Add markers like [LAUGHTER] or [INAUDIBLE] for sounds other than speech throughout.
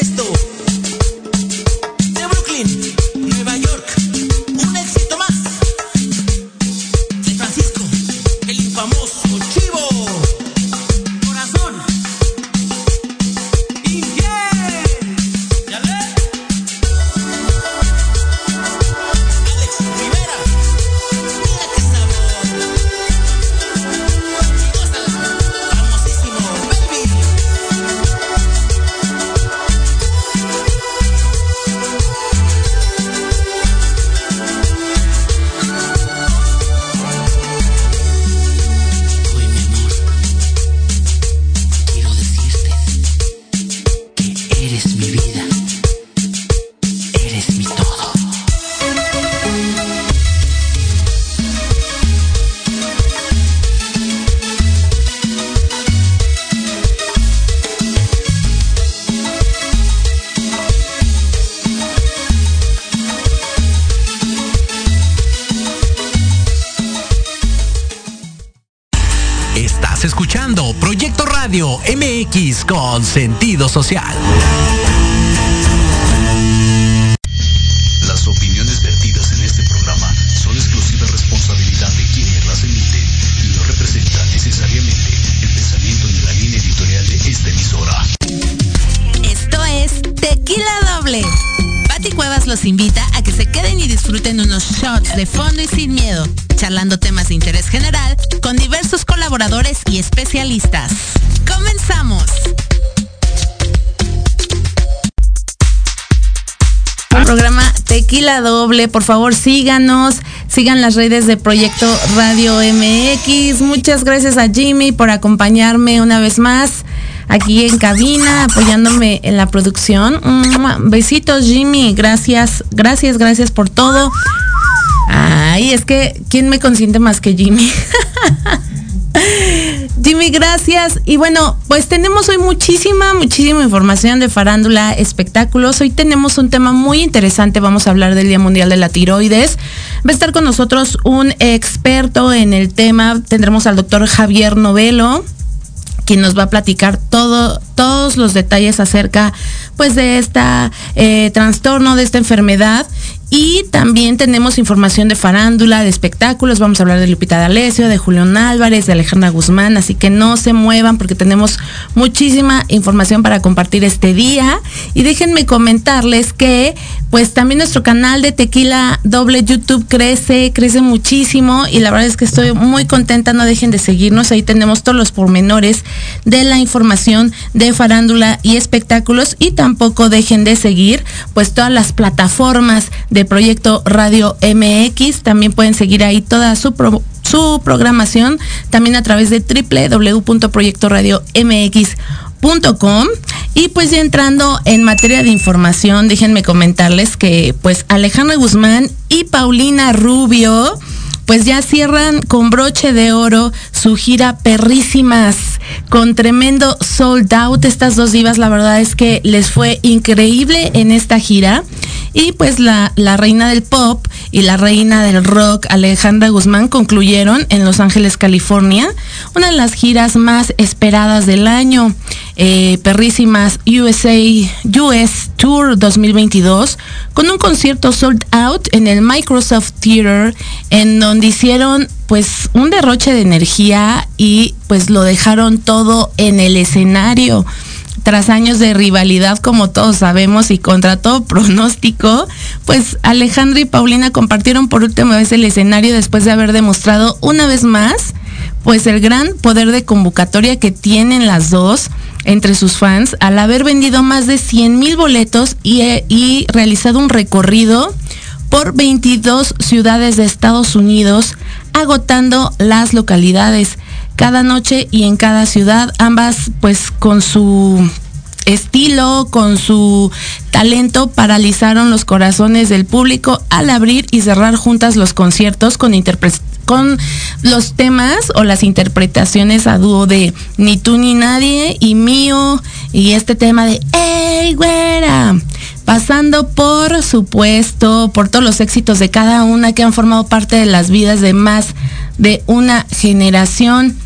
esto. Con sentido social. Programa Tequila Doble. Por favor, síganos, sigan las redes de Proyecto Radio MX. Muchas gracias a Jimmy por acompañarme una vez más aquí en cabina, apoyándome en la producción. Besitos, Jimmy. Gracias, gracias, gracias por todo. Ay, es que, ¿quién me consiente más que Jimmy? [LAUGHS] Jimmy, gracias. Y bueno, pues tenemos hoy muchísima, muchísima información de farándula, espectáculos. Hoy tenemos un tema muy interesante. Vamos a hablar del Día Mundial de la Tiroides. Va a estar con nosotros un experto en el tema. Tendremos al doctor Javier Novelo quien nos va a platicar todo, todos los detalles acerca pues de esta eh, trastorno, de esta enfermedad y también tenemos información de farándula, de espectáculos. Vamos a hablar de Lupita D'Alessio, de Julián Álvarez, de Alejandra Guzmán. Así que no se muevan porque tenemos muchísima información para compartir este día. Y déjenme comentarles que pues también nuestro canal de Tequila Doble YouTube crece, crece muchísimo. Y la verdad es que estoy muy contenta. No dejen de seguirnos. Ahí tenemos todos los pormenores de la información de farándula y espectáculos. Y tampoco dejen de seguir pues todas las plataformas de Proyecto Radio MX. También pueden seguir ahí toda su, su programación, también a través de www.proyectoradiomx.com. Y pues ya entrando en materia de información, déjenme comentarles que pues Alejandra Guzmán y Paulina Rubio pues ya cierran con broche de oro su gira Perrísimas, con tremendo sold out. Estas dos divas, la verdad es que les fue increíble en esta gira. Y pues la, la reina del pop y la reina del rock, Alejandra Guzmán, concluyeron en Los Ángeles, California, una de las giras más esperadas del año. Eh, perrísimas USA US Tour 2022 con un concierto sold out en el Microsoft Theater en donde hicieron pues un derroche de energía y pues lo dejaron todo en el escenario. Tras años de rivalidad, como todos sabemos, y contra todo pronóstico, pues Alejandra y Paulina compartieron por última vez el escenario después de haber demostrado una vez más, pues el gran poder de convocatoria que tienen las dos entre sus fans al haber vendido más de 100 mil boletos y, y realizado un recorrido por 22 ciudades de Estados Unidos, agotando las localidades. Cada noche y en cada ciudad, ambas pues con su estilo, con su talento, paralizaron los corazones del público al abrir y cerrar juntas los conciertos con, con los temas o las interpretaciones a dúo de Ni tú ni nadie y mío y este tema de ¡Ey, güera! pasando por supuesto por todos los éxitos de cada una que han formado parte de las vidas de más de una generación.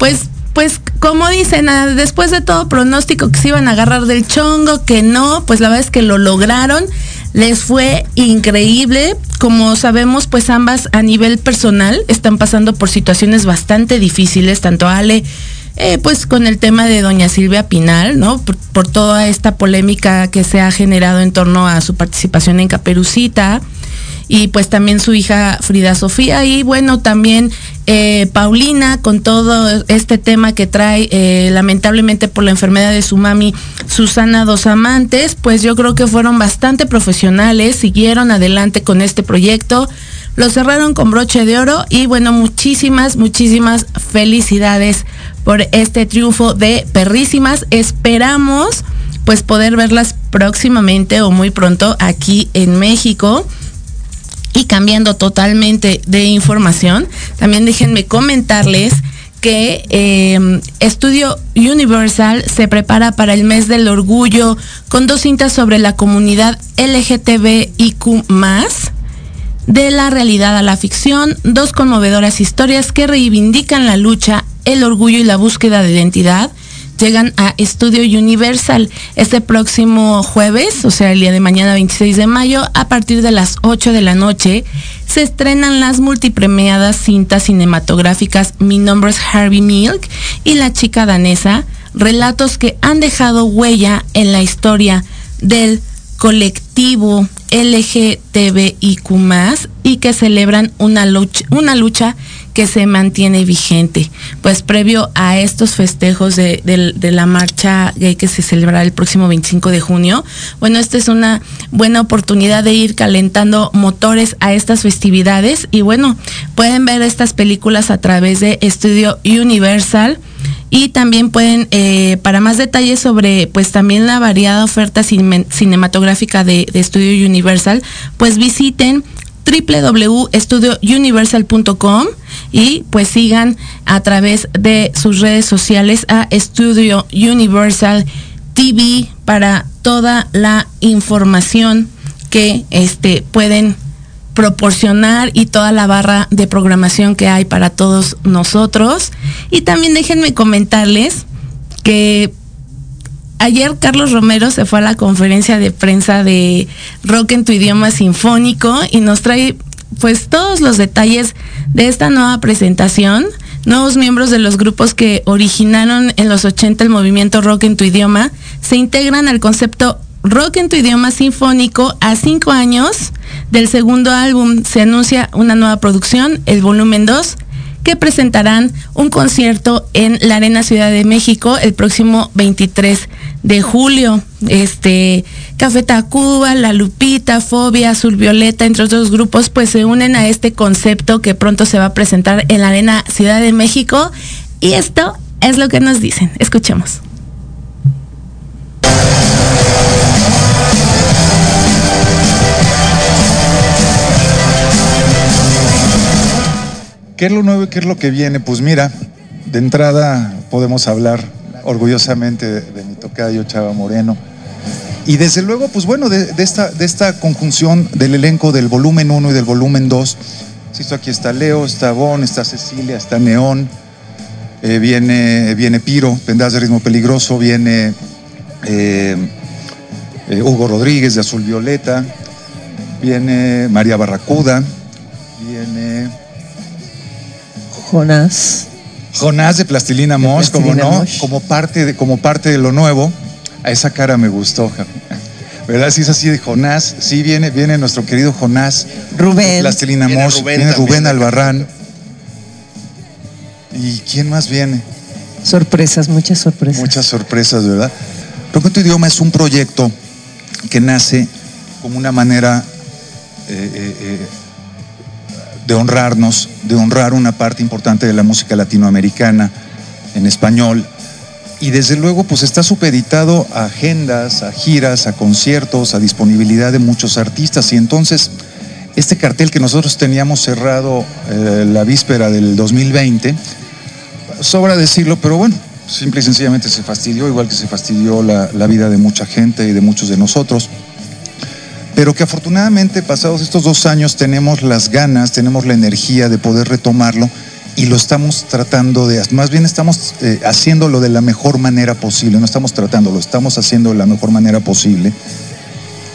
Pues pues como dicen, ah, después de todo pronóstico que se iban a agarrar del chongo, que no, pues la verdad es que lo lograron. Les fue increíble. Como sabemos, pues ambas a nivel personal están pasando por situaciones bastante difíciles, tanto Ale, eh, pues con el tema de doña Silvia Pinal, ¿no? Por, toda esta polémica que se ha generado en torno a su participación en Caperucita y pues también su hija Frida Sofía. Y bueno también eh, Paulina con todo este tema que trae eh, lamentablemente por la enfermedad de su mami Susana Dos Amantes pues yo creo que fueron bastante profesionales siguieron adelante con este proyecto lo cerraron con broche de oro y bueno muchísimas muchísimas felicidades por este triunfo de perrísimas. Esperamos pues poder verlas próximamente o muy pronto aquí en México y cambiando totalmente de información, también déjenme comentarles que eh, Estudio Universal se prepara para el mes del orgullo con dos cintas sobre la comunidad LGTBIQ de la realidad a la ficción, dos conmovedoras historias que reivindican la lucha, el orgullo y la búsqueda de identidad llegan a Estudio Universal este próximo jueves, o sea, el día de mañana 26 de mayo, a partir de las 8 de la noche, se estrenan las multipremiadas cintas cinematográficas Mi nombre es Harvey Milk y La chica danesa, relatos que han dejado huella en la historia del colectivo LGTBIQ y que celebran una lucha, una lucha que se mantiene vigente. Pues previo a estos festejos de, la marcha gay que se celebrará el próximo 25 de junio, bueno, esta es una buena oportunidad de ir calentando motores a estas festividades. Y bueno, pueden ver estas películas a través de Estudio Universal. Y también pueden, eh, para más detalles sobre pues también la variada oferta cinematográfica de, Estudio Universal, pues visiten www.estudiouniversal.com y pues sigan a través de sus redes sociales a Estudio Universal TV para toda la información que este, pueden proporcionar y toda la barra de programación que hay para todos nosotros. Y también déjenme comentarles que ayer Carlos Romero se fue a la conferencia de prensa de Rock en tu idioma sinfónico y nos trae pues todos los detalles de esta nueva presentación. Nuevos miembros de los grupos que originaron en los 80 el movimiento rock en tu idioma se integran al concepto rock en tu idioma sinfónico a cinco años del segundo álbum. Se anuncia una nueva producción, el volumen 2, que presentarán un concierto en la Arena Ciudad de México el próximo 23 de julio. Este, Café Tacuba, La Lupita, Fobia, Azul Violeta, entre otros grupos, pues se unen a este concepto que pronto se va a presentar en la Arena Ciudad de México. Y esto es lo que nos dicen. Escuchemos. ¿Qué es lo nuevo y qué es lo que viene? Pues mira, de entrada podemos hablar orgullosamente de, mi tocayo Chava Moreno. Y desde luego, pues bueno, de, esta, de esta conjunción del elenco del volumen 1 y del volumen 2. Esto aquí está Leo, está Bon, está Cecilia, está Neón, eh, viene, viene Piro, Pendas de Ritmo Peligroso, viene eh, eh, Hugo Rodríguez de Azul Violeta, viene María Barracuda, viene Jonás. Jonás de Plastilina Mosh, como no, como parte de, como parte de lo nuevo. A esa cara me gustó, ¿verdad? Si es así de Jonás, sí viene, viene nuestro querido Jonás. Rubén. Plastilina viene viene Rubén Albarrán. ¿Y quién más viene? Sorpresas, muchas sorpresas. Muchas sorpresas, ¿verdad? Tu idioma es un proyecto que nace como una manera eh, eh, eh, de honrarnos, de honrar una parte importante de la música latinoamericana en español. Y desde luego, pues está supeditado a agendas, a giras, a conciertos, a disponibilidad de muchos artistas. Y entonces, este cartel que nosotros teníamos cerrado eh, la víspera del 2020, sobra decirlo, pero bueno, simple y sencillamente se fastidió, igual que se fastidió la, la vida de mucha gente y de muchos de nosotros pero que afortunadamente pasados estos dos años tenemos las ganas, tenemos la energía de poder retomarlo y lo estamos tratando de, más bien estamos eh, haciéndolo de la mejor manera posible, no estamos tratándolo, estamos haciendo de la mejor manera posible.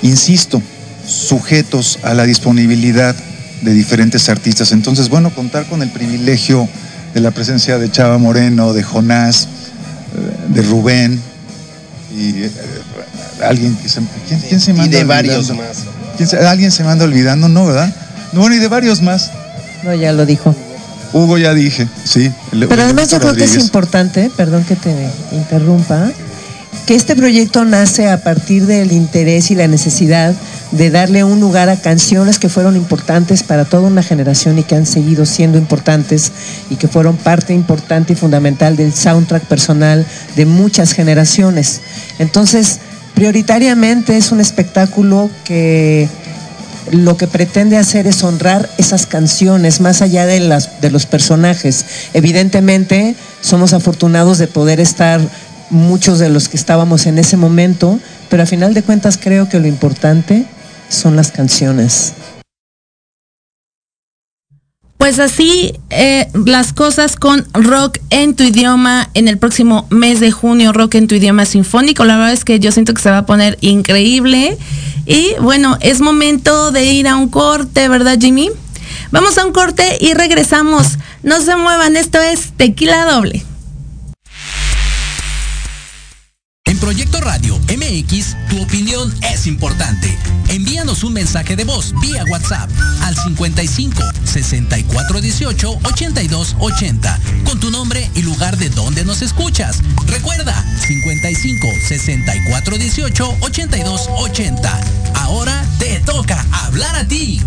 Insisto, sujetos a la disponibilidad de diferentes artistas. Entonces, bueno, contar con el privilegio de la presencia de Chava Moreno, de Jonás, eh, de Rubén eh, alguien que se, ¿quién, se manda Y de varios más. ¿Alguien se manda olvidando? No, ¿verdad? No, bueno, y de varios más. No, ya lo dijo. Hugo ya dije, sí. Pero además yo creo que es importante, perdón que te interrumpa, que este proyecto nace a partir del interés y la necesidad de darle un lugar a canciones que fueron importantes para toda una generación y que han seguido siendo importantes y que fueron parte importante y fundamental del soundtrack personal de muchas generaciones. Entonces, prioritariamente es un espectáculo que lo que pretende hacer es honrar esas canciones más allá de, las, de los personajes. Evidentemente, somos afortunados de poder estar muchos de los que estábamos en ese momento, pero a final de cuentas creo que lo importante son las canciones. Pues así eh, las cosas con rock en tu idioma en el próximo mes de junio, rock en tu idioma sinfónico. La verdad es que yo siento que se va a poner increíble. Y bueno, es momento de ir a un corte, ¿verdad Jimmy? Vamos a un corte y regresamos. No se muevan, esto es tequila doble. Proyecto Radio MX, tu opinión es importante. Envíanos un mensaje de voz vía WhatsApp al 55 64 18 82 80 con tu nombre y lugar de donde nos escuchas. Recuerda 55 64 18 82 80. Ahora te toca hablar a ti.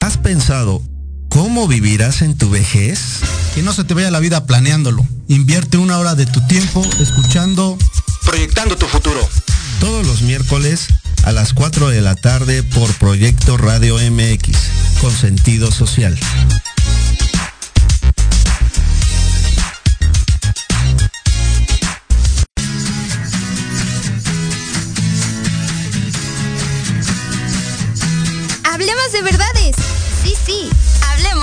¿Has pensado cómo vivirás en tu vejez? Que no se te vaya la vida planeándolo. Invierte una hora de tu tiempo escuchando Proyectando tu futuro. Todos los miércoles a las 4 de la tarde por Proyecto Radio MX, con sentido social. Hablemos de verdades.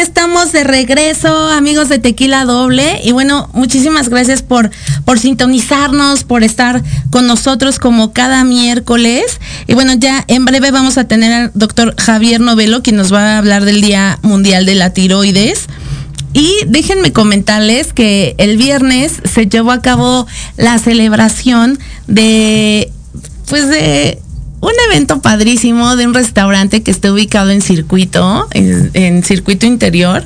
Estamos de regreso, amigos de Tequila Doble. Y bueno, muchísimas gracias por, por sintonizarnos, por estar con nosotros como cada miércoles. Y bueno, ya en breve vamos a tener al doctor Javier Novelo, quien nos va a hablar del Día Mundial de la Tiroides. Y déjenme comentarles que el viernes se llevó a cabo la celebración de, pues de un evento padrísimo de un restaurante que está ubicado en circuito, en, circuito interior.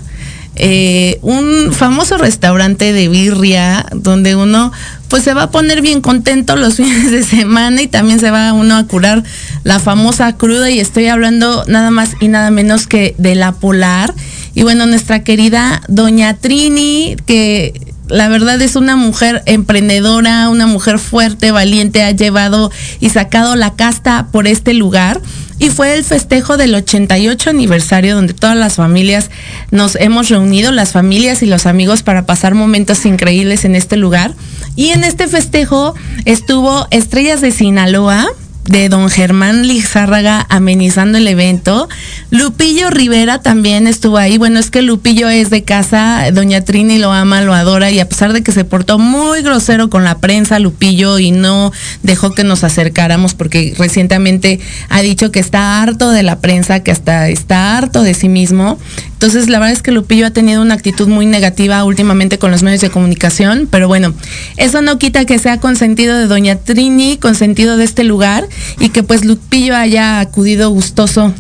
Eh, un famoso restaurante de birria donde uno pues se va a poner bien contento los [LAUGHS] fines de semana y también se va uno a curar la famosa cruda y estoy hablando nada más y nada menos que de la polar y bueno nuestra querida doña Trini que la verdad es una mujer emprendedora, una mujer fuerte, valiente, ha llevado y sacado la casta por este lugar. Y fue el festejo del 88 aniversario donde todas las familias nos hemos reunido, las familias y los amigos para pasar momentos increíbles en este lugar. Y en este festejo estuvo Estrellas de Sinaloa, de don Germán Lizárraga amenizando el evento. Lupillo Rivera también estuvo ahí. Bueno, es que Lupillo es de casa, doña Trini lo ama, lo adora y a pesar de que se portó muy grosero con la prensa, Lupillo, y no dejó que nos acercáramos porque recientemente ha dicho que está harto de la prensa, que hasta está harto de sí mismo. Entonces, la verdad es que Lupillo ha tenido una actitud muy negativa últimamente con los medios de comunicación, pero bueno, eso no quita que sea consentido de doña Trini, consentido de este lugar y que pues Lupillo haya acudido gustoso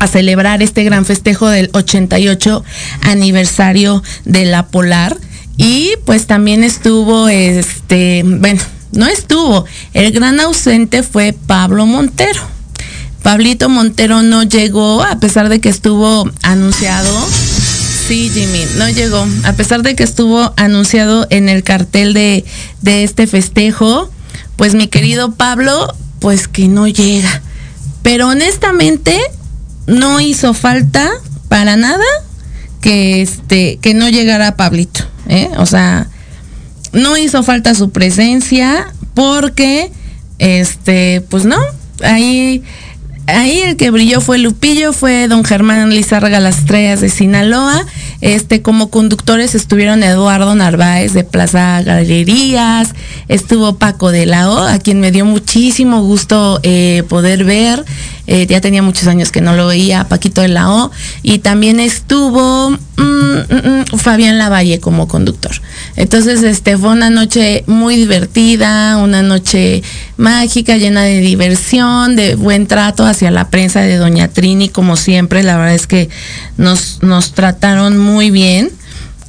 a celebrar este gran festejo del 88 aniversario de la Polar. Y pues también estuvo, este, bueno, no estuvo, el gran ausente fue Pablo Montero. Pablito Montero no llegó a pesar de que estuvo anunciado. Sí, Jimmy, no llegó. A pesar de que estuvo anunciado en el cartel de, este festejo, pues mi querido Pablo, pues que no llega. Pero honestamente, no hizo falta para nada que este, que no llegara Pablito. ¿eh? O sea, no hizo falta su presencia porque, este, pues no, ahí ahí el que brilló fue Lupillo, fue don Germán Lizárraga Las Estrellas de Sinaloa. Este, como conductores estuvieron Eduardo Narváez de Plaza Galerías, estuvo Paco de Lao, a quien me dio muchísimo gusto eh, poder ver. Eh, ya tenía muchos años que no lo veía, Paquito de la y también estuvo mm, mm, mm, Fabián Lavalle como conductor. Entonces, este fue una noche muy divertida, una noche mágica, llena de diversión, de buen trato hacia la prensa de Doña Trini, como siempre, la verdad es que nos, nos trataron muy bien.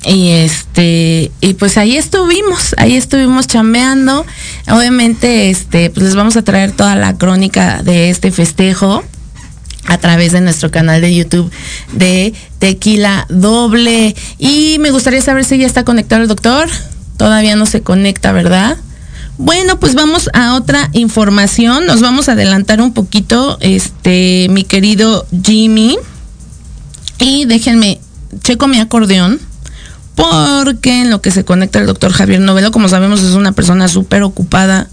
Y este y pues ahí estuvimos ahí estuvimos chambeando. Obviamente este pues les vamos a traer toda la crónica de este festejo a través de nuestro canal de YouTube de Tequila Doble. Y me gustaría saber si ya está conectado el doctor. Todavía no se conecta verdad bueno, pues vamos a otra información. Nos vamos a adelantar un poquito, este, mi querido Jimmy. Y déjenme, checo mi acordeón porque en lo que se conecta el doctor Javier Novelo, como sabemos, es una persona súper ocupada,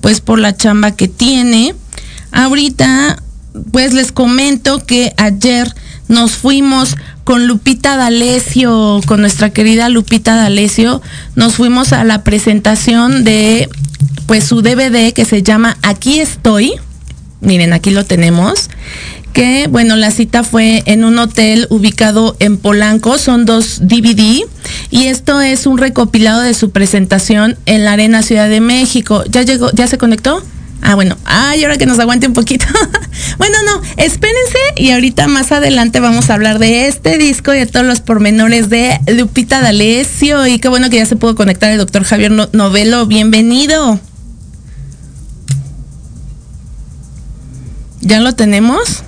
pues por la chamba que tiene. Ahorita, pues les comento que ayer nos fuimos con Lupita D'Alessio, con nuestra querida Lupita D'Alessio, nos fuimos a la presentación de pues su DVD que se llama Aquí estoy. Miren, aquí lo tenemos que, bueno, la cita fue en un hotel ubicado en Polanco, son dos DVD, y esto es un recopilado de su presentación en la Arena Ciudad de México. ¿Ya llegó, ya se conectó? Ah, bueno, ay, ahora que nos aguante un poquito. [LAUGHS] bueno, no, espérense y ahorita más adelante vamos a hablar de este disco y de todos los pormenores de Lupita D'Alessio. Y qué bueno que ya se pudo conectar el doctor Javier Novelo. Bienvenido. ¿Ya lo tenemos?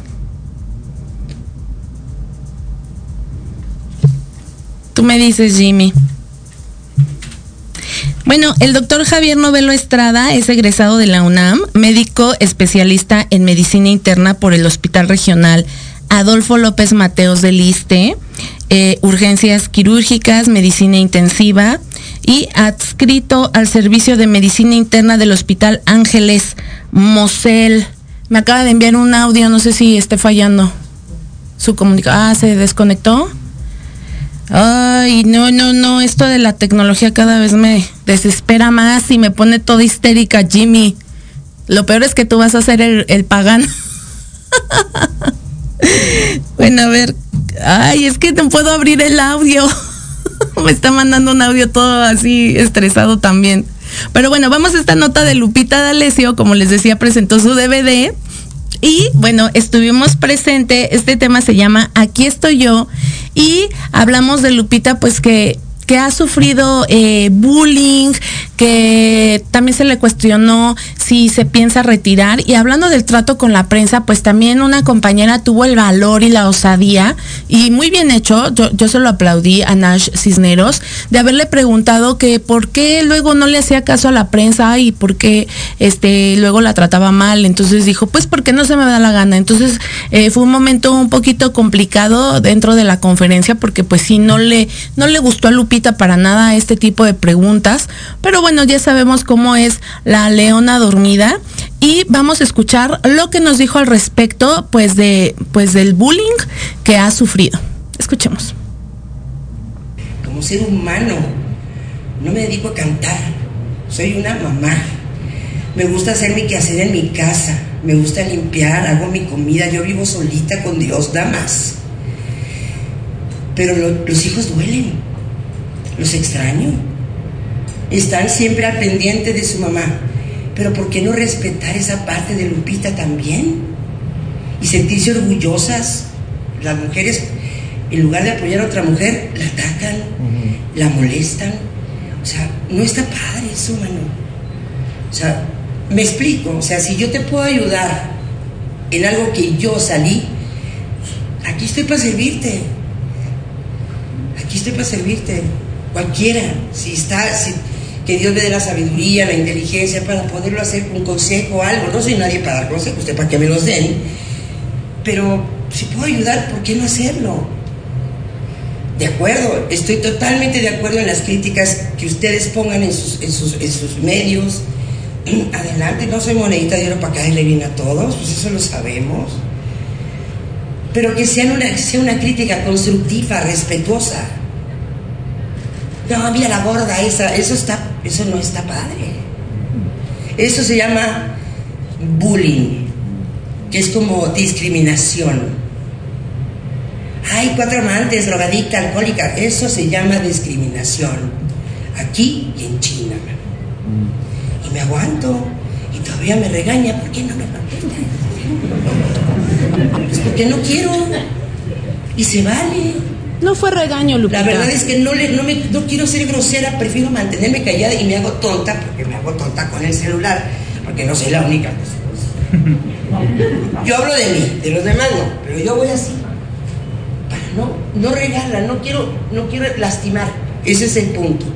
Tú me dices, Jimmy. Bueno, el doctor Javier Novelo Estrada es egresado de la UNAM, médico especialista en medicina interna por el Hospital Regional Adolfo López Mateos del Liste, eh, urgencias quirúrgicas, medicina intensiva y adscrito al servicio de medicina interna del Hospital Ángeles Mosel. Me acaba de enviar un audio, no sé si esté fallando su comunicación. Ah, se desconectó. Ay, no, no, no, esto de la tecnología cada vez me desespera más y me pone toda histérica, Jimmy. Lo peor es que tú vas a ser el, el pagano. [LAUGHS] bueno, a ver. Ay, es que no puedo abrir el audio. [LAUGHS] me está mandando un audio todo así estresado también. Pero bueno, vamos a esta nota de Lupita D'Alessio, como les decía, presentó su DVD y bueno, estuvimos presente, este tema se llama Aquí estoy yo y hablamos de Lupita pues que que ha sufrido eh, bullying, que también se le cuestionó si se piensa retirar. Y hablando del trato con la prensa, pues también una compañera tuvo el valor y la osadía, y muy bien hecho, yo, se lo aplaudí a Nash Cisneros, de haberle preguntado que por qué luego no le hacía caso a la prensa y por qué este, luego la trataba mal. Entonces dijo, pues porque no se me da la gana. Entonces eh, fue un momento un poquito complicado dentro de la conferencia porque pues sí, no le, no le gustó a Lupita para nada este tipo de preguntas. Pero bueno, ya sabemos cómo es la leona dormida y vamos a escuchar lo que nos dijo al respecto pues de pues del bullying que ha sufrido. Escuchemos. Como ser humano, no me dedico a cantar, soy una mamá. Me gusta hacer mi quehacer en mi casa, me gusta limpiar, hago mi comida, yo vivo solita con Dios, da más. Pero lo- los hijos duelen, los extraño. Están siempre al pendiente de su mamá. Pero ¿por qué no respetar esa parte de Lupita también? Y sentirse orgullosas. Las mujeres, en lugar de apoyar a otra mujer, la atacan, la molestan. O sea, no está padre eso, mano. O sea, me explico. O sea, si yo te puedo ayudar en algo que yo salí, aquí estoy para servirte. Aquí estoy para servirte. Cualquiera. Si está, que Dios me dé la sabiduría, la inteligencia para poderlo hacer un consejo o algo. No soy nadie para dar consejos, usted para que me los den. Pero si puedo ayudar, ¿por qué no hacerlo? De acuerdo, estoy totalmente de acuerdo en las críticas que ustedes pongan en sus, medios. [CLEARS THROAT] Adelante, no soy monedita de oro para caerle bien a todos, pues eso lo sabemos. Pero que sea una, sea una crítica constructiva, respetuosa. No, mira la gorda esa, eso está, eso no está padre. Eso se llama bullying, que es como discriminación. Hay cuatro amantes, drogadicta, alcohólica, eso se llama discriminación. Aquí y en China. Y me aguanto y todavía me regaña, ¿por qué no me lo Pues porque no quiero. Y se vale. No fue regaño, Lupita. La verdad es que no, le, no, me, no quiero ser grosera, prefiero mantenerme callada y me hago tonta, porque me hago tonta con el celular, porque no soy la única. [LAUGHS] Yo hablo de mí, de los demás no, pero yo voy así. Para no, no regarla, no quiero, no quiero lastimar. Ese es el punto.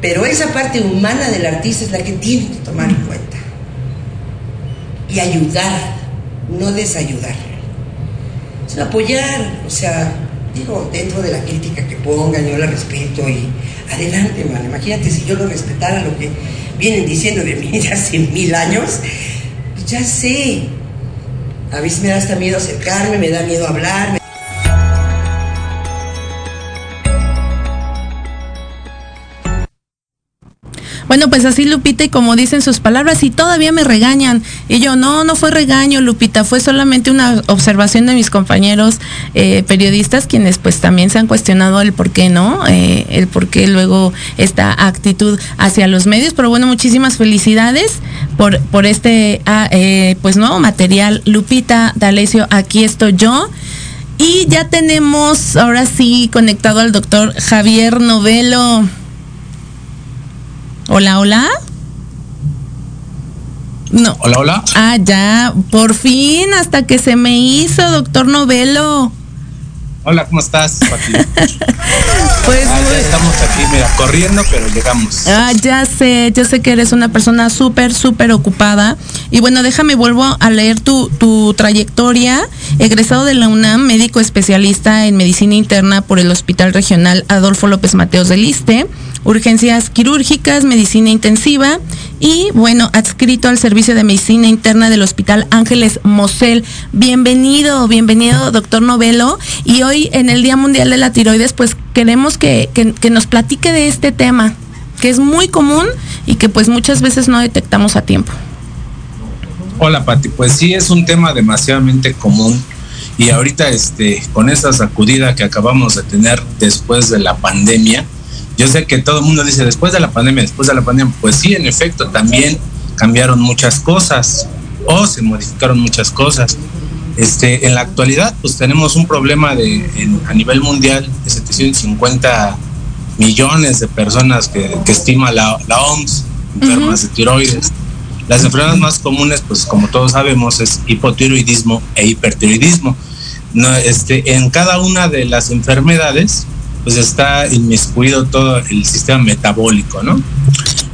Pero esa parte humana del artista es la que tiene que tomar en cuenta. Y ayudar, no desayudar. Es apoyar, o sea, digo, dentro de la crítica que pongan, yo la respeto y adelante, man. Imagínate si yo no respetara lo que vienen diciendo de mí [LAUGHS] de hace mil años, pues ya sé. A veces me da hasta miedo acercarme, me da miedo hablar. Bueno, pues así Lupita y como dicen sus palabras y todavía me regañan. Y yo, no, no fue regaño, Lupita, fue solamente una observación de mis compañeros eh, periodistas quienes pues también se han cuestionado el por qué, ¿no? Eh, el por qué luego esta actitud hacia los medios. Pero bueno, muchísimas felicidades por, por este ah, eh, pues nuevo material. Lupita, D'Alessio, aquí estoy yo. Y ya tenemos ahora sí conectado al doctor Javier Novelo. Hola, hola. No. Hola, hola. Ah, ya, por fin, hasta que se me hizo, doctor Novelo. Hola, ¿cómo estás, Pati? [LAUGHS] Pues Ah, ya estamos aquí, mira, corriendo, pero llegamos. Ah, ya sé, yo sé que eres una persona súper, súper ocupada. Y bueno, déjame, vuelvo a leer tu, tu trayectoria. Egresado de la UNAM, médico especialista en medicina interna por el Hospital Regional Adolfo López Mateos del Liste, urgencias quirúrgicas, medicina intensiva y bueno, adscrito al servicio de medicina interna del Hospital Ángeles Mosel. Bienvenido, bienvenido, doctor Novelo. Y hoy en el Día Mundial de la Tiroides, pues queremos que, que- nos platique de este tema, que es muy común y que pues muchas veces no detectamos a tiempo. Hola, Pati. Pues sí, es un tema demasiadamente común. Y ahorita, este, con esta sacudida que acabamos de tener después de la pandemia, yo sé que todo el mundo dice después de la pandemia, después de la pandemia. Pues sí, en efecto, también cambiaron muchas cosas o se modificaron muchas cosas. Este, en la actualidad, pues tenemos un problema de, en- a nivel mundial de 750 millones de personas que, estima la, OMS enfermas de tiroides. Las enfermedades más comunes, pues como todos sabemos, es hipotiroidismo e hipertiroidismo. No, este, en cada una de las enfermedades, pues está inmiscuido todo el sistema metabólico, ¿no?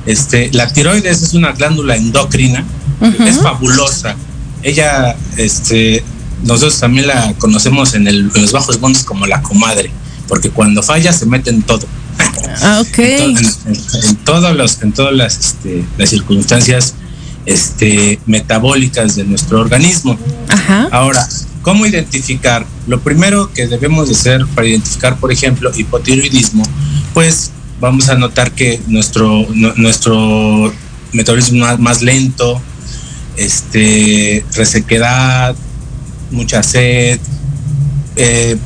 Este, la tiroides es una glándula endocrina, es fabulosa. Ella, este, nosotros también la conocemos en, el, en los bajos montes como la comadre, porque cuando falla se mete en todo. Ah, ok. en, todos los, en todas las, este, las circunstancias este, metabólicas de nuestro organismo. Ajá. Ahora, ¿cómo identificar? Lo primero que debemos de hacer para identificar, por ejemplo, hipotiroidismo, pues vamos a notar que nuestro, nuestro metabolismo más, lento, este, resequedad, mucha sed, eh,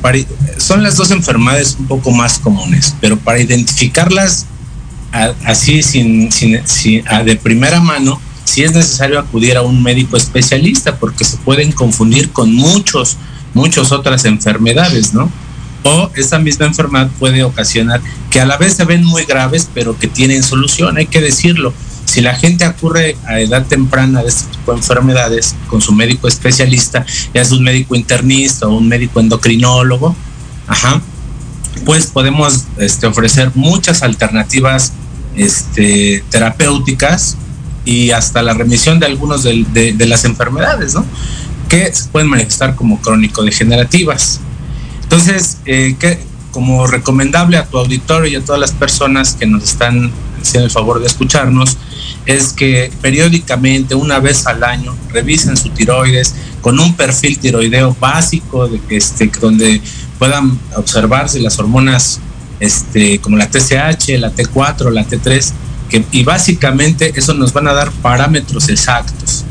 son las dos enfermedades un poco más comunes, pero para identificarlas así sin, de primera mano, sí es necesario acudir a un médico especialista porque se pueden confundir con muchos, muchas otras enfermedades, ¿no? O esta misma enfermedad puede ocasionar que a la vez se ven muy graves, pero que tienen solución, hay que decirlo si la gente ocurre a edad temprana de este tipo de enfermedades con su médico especialista, ya es un médico internista o un médico endocrinólogo, ajá, pues podemos este, ofrecer muchas alternativas este, terapéuticas y hasta la remisión de algunos de, las enfermedades, ¿no? Que se pueden manifestar como crónico-degenerativas. Entonces, eh, como recomendable a tu auditorio y a todas las personas que nos están haciendo el favor de escucharnos, es que periódicamente, una vez al año, revisen su tiroides con un perfil tiroideo básico de que este, donde puedan observarse las hormonas este, como la TSH, la T4, la T3, que, y básicamente eso nos van a dar parámetros exactos.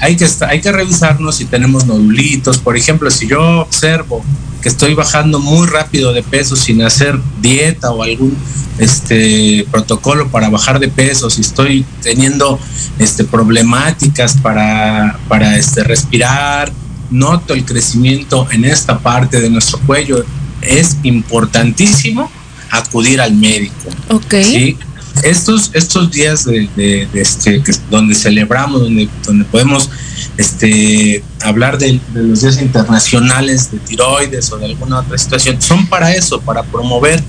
Hay, que, hay que revisarnos si tenemos nodulitos. Por ejemplo, si yo observo que estoy bajando muy rápido de peso sin hacer dieta o algún este protocolo para bajar de peso, si estoy teniendo este problemáticas para, para este respirar, noto el crecimiento en esta parte de nuestro cuello, es importantísimo acudir al médico. Ok. ¿sí? Estos, estos días de, este, donde celebramos, donde, donde podemos este, hablar de, los días internacionales de tiroides o de alguna otra situación, son para eso, para promover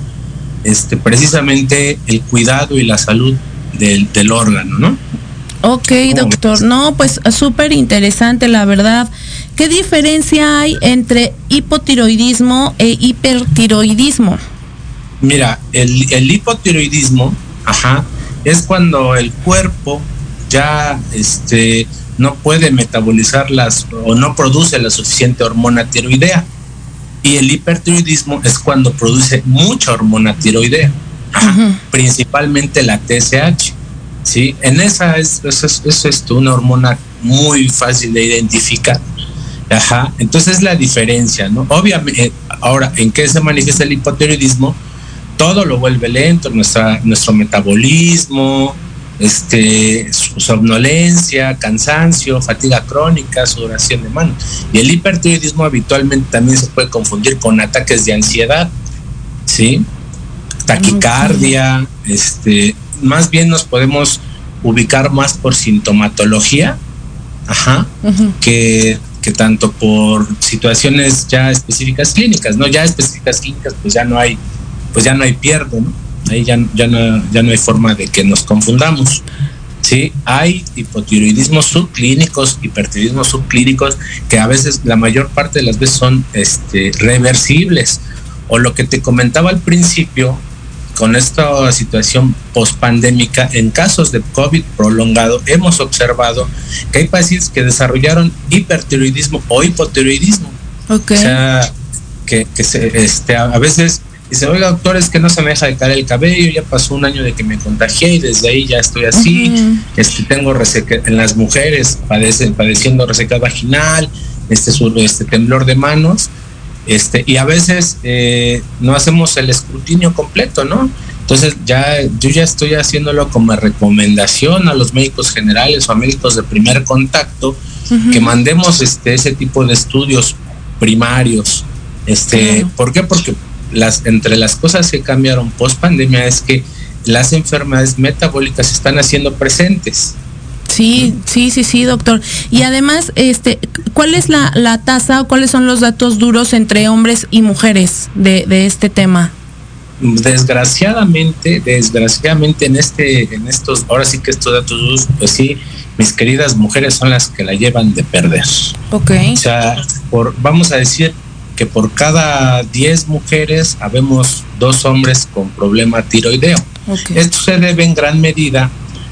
este, precisamente el cuidado y la salud del, del órgano, ¿no? Ok, doctor. No, pues súper interesante, la verdad. ¿Qué diferencia hay entre hipotiroidismo e hipertiroidismo? Mira, el, el hipotiroidismo, ajá, es cuando el cuerpo ya este, no puede metabolizar las o no produce la suficiente hormona tiroidea. Y el hipertiroidismo es cuando produce mucha hormona tiroidea, principalmente la TSH. ¿sí? En esa es, es, una hormona muy fácil de identificar. Ajá. Entonces es la diferencia, ¿no? Obviamente, ahora, ¿en qué se manifiesta el hipotiroidismo? Todo lo vuelve lento, nuestra, nuestro metabolismo, este, somnolencia, cansancio, fatiga crónica, sudoración de mano. Y el hipertiroidismo habitualmente también se puede confundir con ataques de ansiedad, ¿sí? Taquicardia, este, más bien nos podemos ubicar más por sintomatología, ajá, que, que tanto por situaciones ya específicas clínicas, ¿no? Ya específicas clínicas, pues ya no hay, pues ya no hay pierde, ¿no? Ahí ya, ya, no, ya no hay forma de que nos confundamos. Sí, hay hipotiroidismos subclínicos, hipertiroidismos subclínicos, que a veces, la mayor parte de las veces son este, reversibles. O lo que te comentaba al principio, con esta situación pospandémica, en casos de COVID prolongado, hemos observado que hay pacientes que desarrollaron hipertiroidismo o hipotiroidismo. Okay. O sea, que, que se, este, a veces Dice, oiga, doctor, es que no se me deja de caer el cabello, ya pasó un año de que me contagié y desde ahí ya estoy así. este, tengo reseca en las mujeres padecen, padeciendo reseca vaginal, este, este temblor de manos, este, y a veces eh, no hacemos el escrutinio completo, ¿no? Entonces ya yo ya estoy haciéndolo como recomendación a los médicos generales o a médicos de primer contacto que mandemos este ese tipo de estudios primarios. Este, ¿por qué? Porque las, entre las cosas que cambiaron post pandemia es que las enfermedades metabólicas están haciendo presentes. Sí, sí, sí, sí, doctor. Y además, este, ¿cuál es la, la tasa o cuáles son los datos duros entre hombres y mujeres de, de este tema? Desgraciadamente, desgraciadamente en este, en estos, ahora sí que estos datos duros, pues sí, mis queridas mujeres son las que la llevan de perder. Ok. O sea, por, vamos a decir que por cada 10 mujeres habemos dos hombres con problema tiroideo. Okay. Esto se debe en gran medida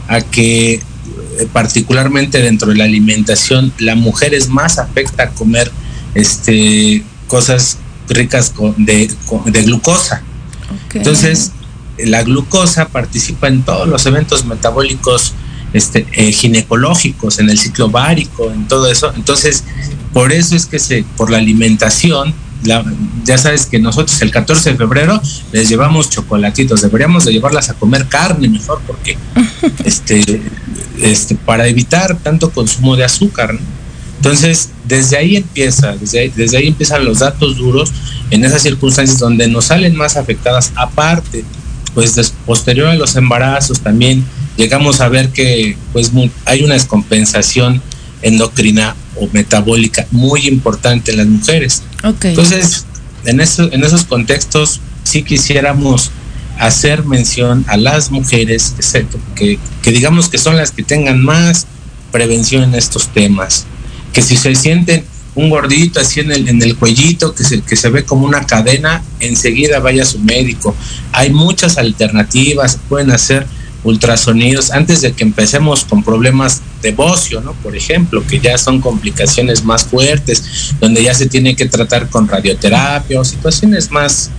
a que eh, particularmente dentro de la alimentación la mujer es más afecta a comer este cosas ricas de, de, glucosa. Okay. Entonces, la glucosa participa en todos los eventos metabólicos este, eh, ginecológicos, en el ciclo bárico, en todo eso. Entonces, por eso es que se, por la alimentación, la, ya sabes que nosotros el 14 de febrero les llevamos chocolatitos, deberíamos de llevarlas a comer carne mejor porque [LAUGHS] este, este, para evitar tanto consumo de azúcar. ¿no? Entonces, desde ahí empieza, desde ahí, desde ahí empiezan los datos duros en esas circunstancias donde nos salen más afectadas, aparte, pues des, posterior a los embarazos también llegamos a ver que pues hay una descompensación endocrina o metabólica muy importante en las mujeres. Okay. Entonces, en, eso, en esos contextos sí quisiéramos hacer mención a las mujeres que, se, que, que, digamos que son las que tengan más prevención en estos temas, que si se sienten un gordito así en el, en el cuellito que se, que se ve como una cadena, enseguida vaya a su médico. Hay muchas alternativas, pueden hacer ultrasonidos antes de que empecemos con problemas de bocio, ¿no? Por ejemplo, que ya son complicaciones más fuertes, donde ya se tiene que tratar con radioterapia o situaciones más,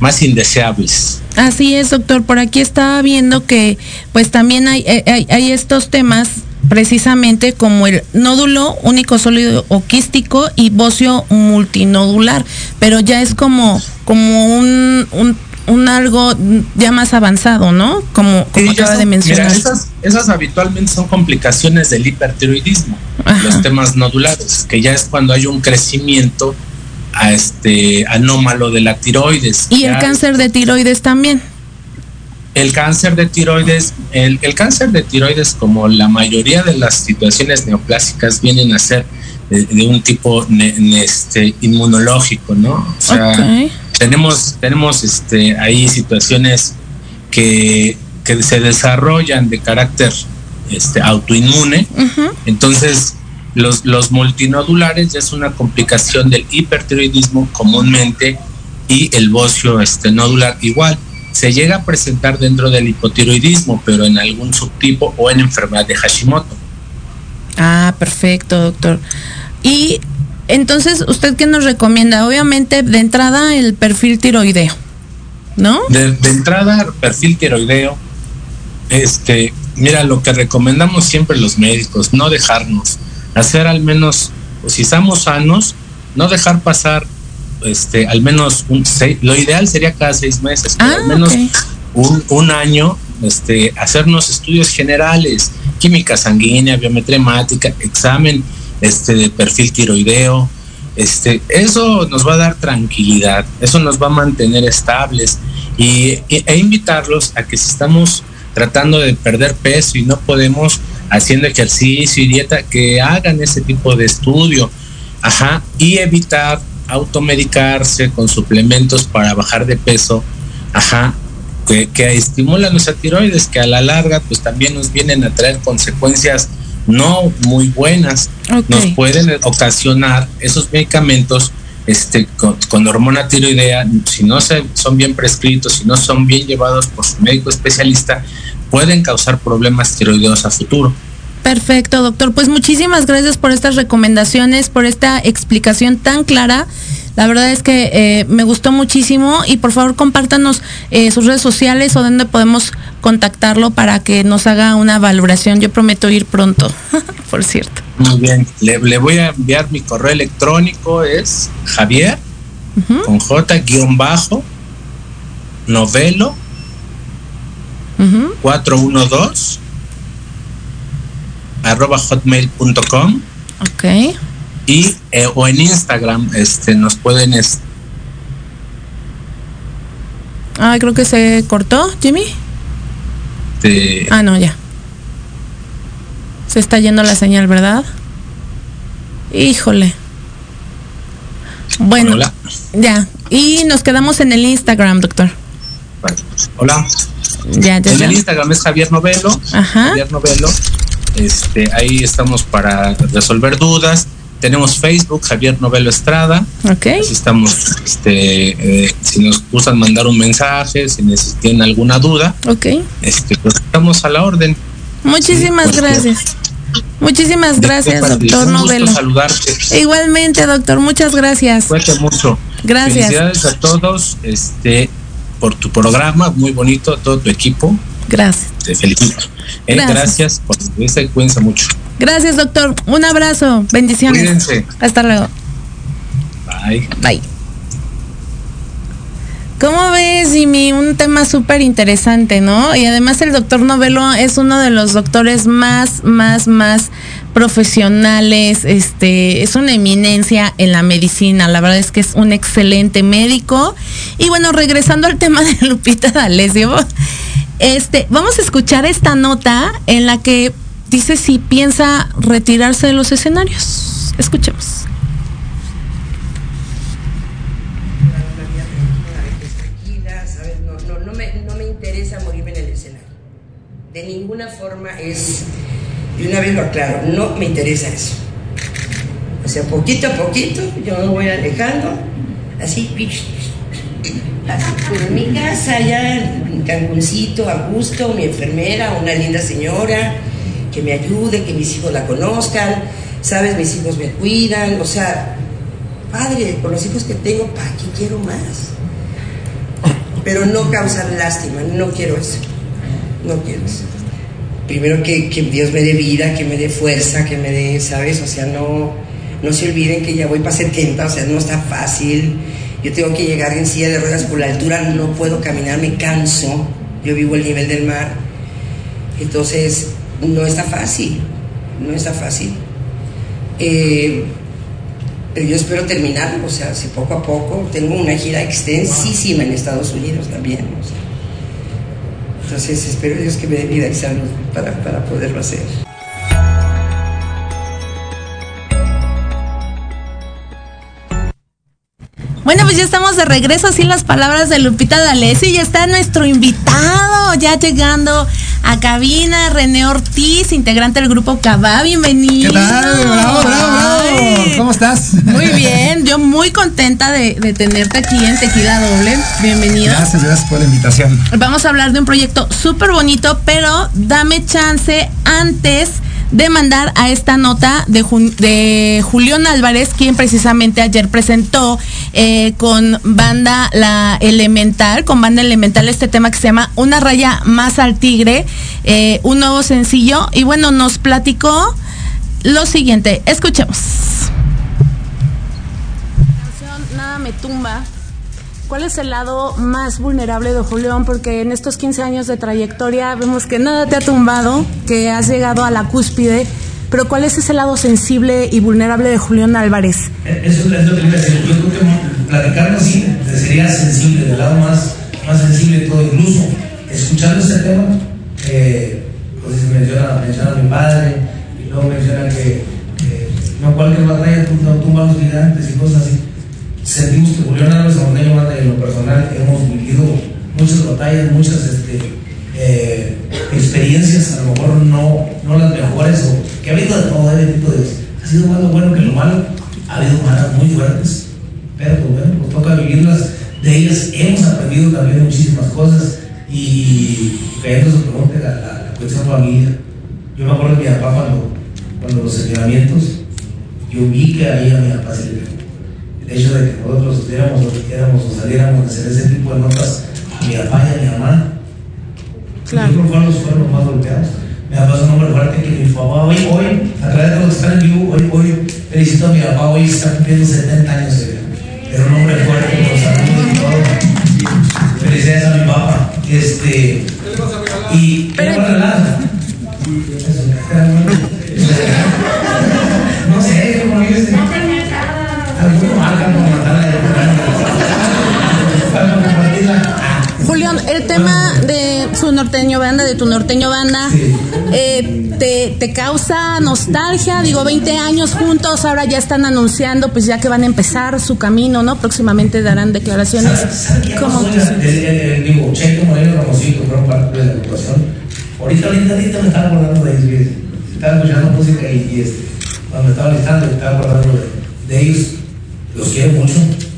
más indeseables. Así es, doctor. Por aquí estaba viendo que pues también hay, hay, hay estos temas precisamente como el nódulo único sólido o quístico y bocio multinodular, pero ya es como, como un, un un algo ya más avanzado, ¿no? Como, como sí, acaba de mencionar. Mira, esas, esas, habitualmente son complicaciones del hipertiroidismo, Ajá. los temas nodulares, que ya es cuando hay un crecimiento a este anómalo de la tiroides. Y el cáncer de tiroides también. El cáncer de tiroides, el, el, cáncer de tiroides, como la mayoría de las situaciones neoplásicas, vienen a ser de, de un tipo ne, ne, este, inmunológico, ¿no? O sea, okay tenemos, tenemos este, ahí situaciones que, que se desarrollan de carácter este, autoinmune. Uh -huh. Entonces, los, los multinodulares ya es una complicación del hipertiroidismo comúnmente y el bocio este, nodular igual. Se llega a presentar dentro del hipotiroidismo, pero en algún subtipo o en enfermedad de Hashimoto. Ah, perfecto, doctor. Y entonces, ¿usted qué nos recomienda? Obviamente, de entrada, el perfil tiroideo, ¿no? De, de entrada, perfil tiroideo. Este, mira, lo que recomendamos siempre los médicos, no dejarnos, hacer al menos, si estamos sanos, no dejar pasar, este, al menos un seis, lo ideal sería cada seis meses, ah, al menos okay. un, un año, este, hacernos estudios generales, química sanguínea, biometría hemática, examen este perfil tiroideo, este, eso nos va a dar tranquilidad, eso nos va a mantener estables y, e invitarlos a que si estamos tratando de perder peso y no podemos haciendo ejercicio y dieta, que hagan ese tipo de estudio, ajá, y evitar automedicarse con suplementos para bajar de peso, ajá, que, que estimulan nuestra tiroides, que a la larga pues también nos vienen a traer consecuencias no muy buenas. Okay. Nos pueden ocasionar esos medicamentos este, con, con, hormona tiroidea, si no se, son bien prescritos, si no son bien llevados por su médico especialista, pueden causar problemas tiroideos a futuro. Perfecto, doctor. Pues muchísimas gracias por estas recomendaciones, por esta explicación tan clara. La verdad es que eh, me gustó muchísimo y por favor compártanos eh, sus redes sociales o dónde podemos contactarlo para que nos haga una valoración. Yo prometo ir pronto, [LAUGHS] por cierto. Muy bien, le, le, voy a enviar mi correo electrónico, es Javier, uh -huh. con J guion bajo, novelo, uh -huh. 412 arroba hotmail.com ok y eh, o en Instagram este nos pueden es, Ah, creo que se cortó, Jimmy. Este, Ah, no, ya. Se está yendo la señal, ¿verdad? Híjole. Bueno, Hola. ya. Y nos quedamos en el Instagram, doctor. Hola. Ya, ya, En el Instagram es Javier Novelo. Ajá. Javier Novelo. Este, ahí estamos para resolver dudas. Tenemos Facebook, Javier Novelo Estrada. Ok. Así estamos, este, eh, si nos gustan mandar un mensaje, si tienen alguna duda, Ok. este, pues estamos a la orden. Muchísimas pues, gracias. Muchísimas gracias, doctor un gusto Novelo. saludarte. Igualmente, doctor, muchas gracias. Cuídate mucho. Gracias. Felicidades a todos, este, por tu programa, muy bonito, a todo tu equipo. Gracias. Te felicito. Eh, Gracias. gracias. por y cuídense mucho. Gracias, doctor. Un abrazo. Bendiciones. Cuídense. Hasta luego. Bye. Bye. ¿Cómo ves, Jimmy? Un tema súper interesante, ¿no? Y además el doctor Novelo es uno de los doctores más, más, más profesionales, este, es una eminencia en la medicina, la verdad es que es un excelente médico. Y bueno, regresando al tema de Lupita D'Alessio, este, vamos a escuchar esta nota en la que dice si piensa retirarse de los escenarios. Escuchemos. no me interesa morirme en el escenario. De ninguna forma es, y una vez lo aclaro, no me interesa eso. O sea, poquito a poquito yo me voy alejando, así, en mi casa, ya en Cancuncito, a gusto, mi enfermera, una linda señora, que me ayude, que mis hijos la conozcan, sabes, mis hijos me cuidan, o sea, padre, con los hijos que tengo, ¿para qué quiero más? Pero no causar lástima, no quiero eso, no quiero eso. Primero que, que Dios me dé vida, que me dé fuerza, que me dé, ¿sabes? O sea, no, no se olviden que ya voy para 70, o sea, no está fácil. Yo tengo que llegar en silla de ruedas por la altura, no puedo caminar, me canso. Yo vivo al nivel del mar. Entonces, no está fácil, no está fácil. Eh, pero yo espero terminarlo, o sea, si poco a poco tengo una gira extensísima en Estados Unidos también. o sea. Entonces espero Dios que me dé vida y salud para, para poderlo hacer. Bueno, pues ya estamos de regreso, así las palabras de Lupita D'Alessio y ya está nuestro invitado ya llegando a cabina, René Ortiz, integrante del grupo Cabá, bienvenido. ¿Qué tal? Bravo, bravo, bravo. Ay. ¿Cómo estás? Muy bien, yo muy contenta de, de tenerte aquí en Tequila Doble, bienvenido. Gracias, gracias por la invitación. Vamos a hablar de un proyecto súper bonito, pero dame chance antes de mandar a esta nota de, de Julián Álvarez, quien precisamente ayer presentó eh, con banda La Elemental, con banda Elemental este tema que se llama Una raya más al tigre, eh, un nuevo sencillo. Y bueno, nos platicó lo siguiente, escuchemos. canción Nada me tumba. ¿Cuál es el lado más vulnerable de Julián? Porque en estos 15 años de trayectoria vemos que nada te ha tumbado, que has llegado a la cúspide, pero ¿cuál es ese lado sensible y vulnerable de Julián Álvarez? Eso es lo que le iba a decir. Yo creo que platicarlo así sería sensible, del lado más, más sensible de todo. Incluso escuchando ese tema, eh, pues menciona, menciona a mi padre, y luego menciona que eh, no cualquier batalla tumba, tumba a los gigantes y cosas así. Sentimos que Julián Álvarez Ormeño en lo personal hemos vivido muchas batallas, muchas este, eh, experiencias, a lo mejor no, no las mejores, o que ha habido de todo, eh, bendito Dios. Ha sido más lo bueno que lo malo, ha habido malas muy fuertes, pero pues bueno, nos toca vivirlas. De ellas hemos aprendido también muchísimas cosas y cayendo su pregunta, la, la, la cuestión familia. Yo me acuerdo de mi papá cuando, cuando los entrenamientos, yo vi que ahí a mi papá se le. El hecho de que nosotros estuviéramos o quisiéramos o saliéramos a hacer ese tipo de notas a mi papá y a mi mamá, Claro. yo creo que fueron los, fueron los más golpeados. Mi papá es un hombre fuerte que mi papá hoy, hoy, a través de los que están en vivo, hoy, hoy, felicito a mi papá, hoy está cumpliendo 70 años de vida. Era un hombre fuerte, con salud y todo. Felicidades a mi papá. Este, tu norteño banda. Eh, te, te causa nostalgia, digo, 20 años juntos, ahora ya están anunciando, pues ya que van a empezar su camino, ¿no? Próximamente darán declaraciones. ¿Cómo? ¿Cómo? Digo, Checo, Moreno, Ramosito, fueron parte de la agrupación. Ahorita, ahorita, ahorita me estaba acordando de ellos. Estaba escuchando música y, y este, cuando me estaba listando, me estaba acordando de, de ellos. Los quiero mucho.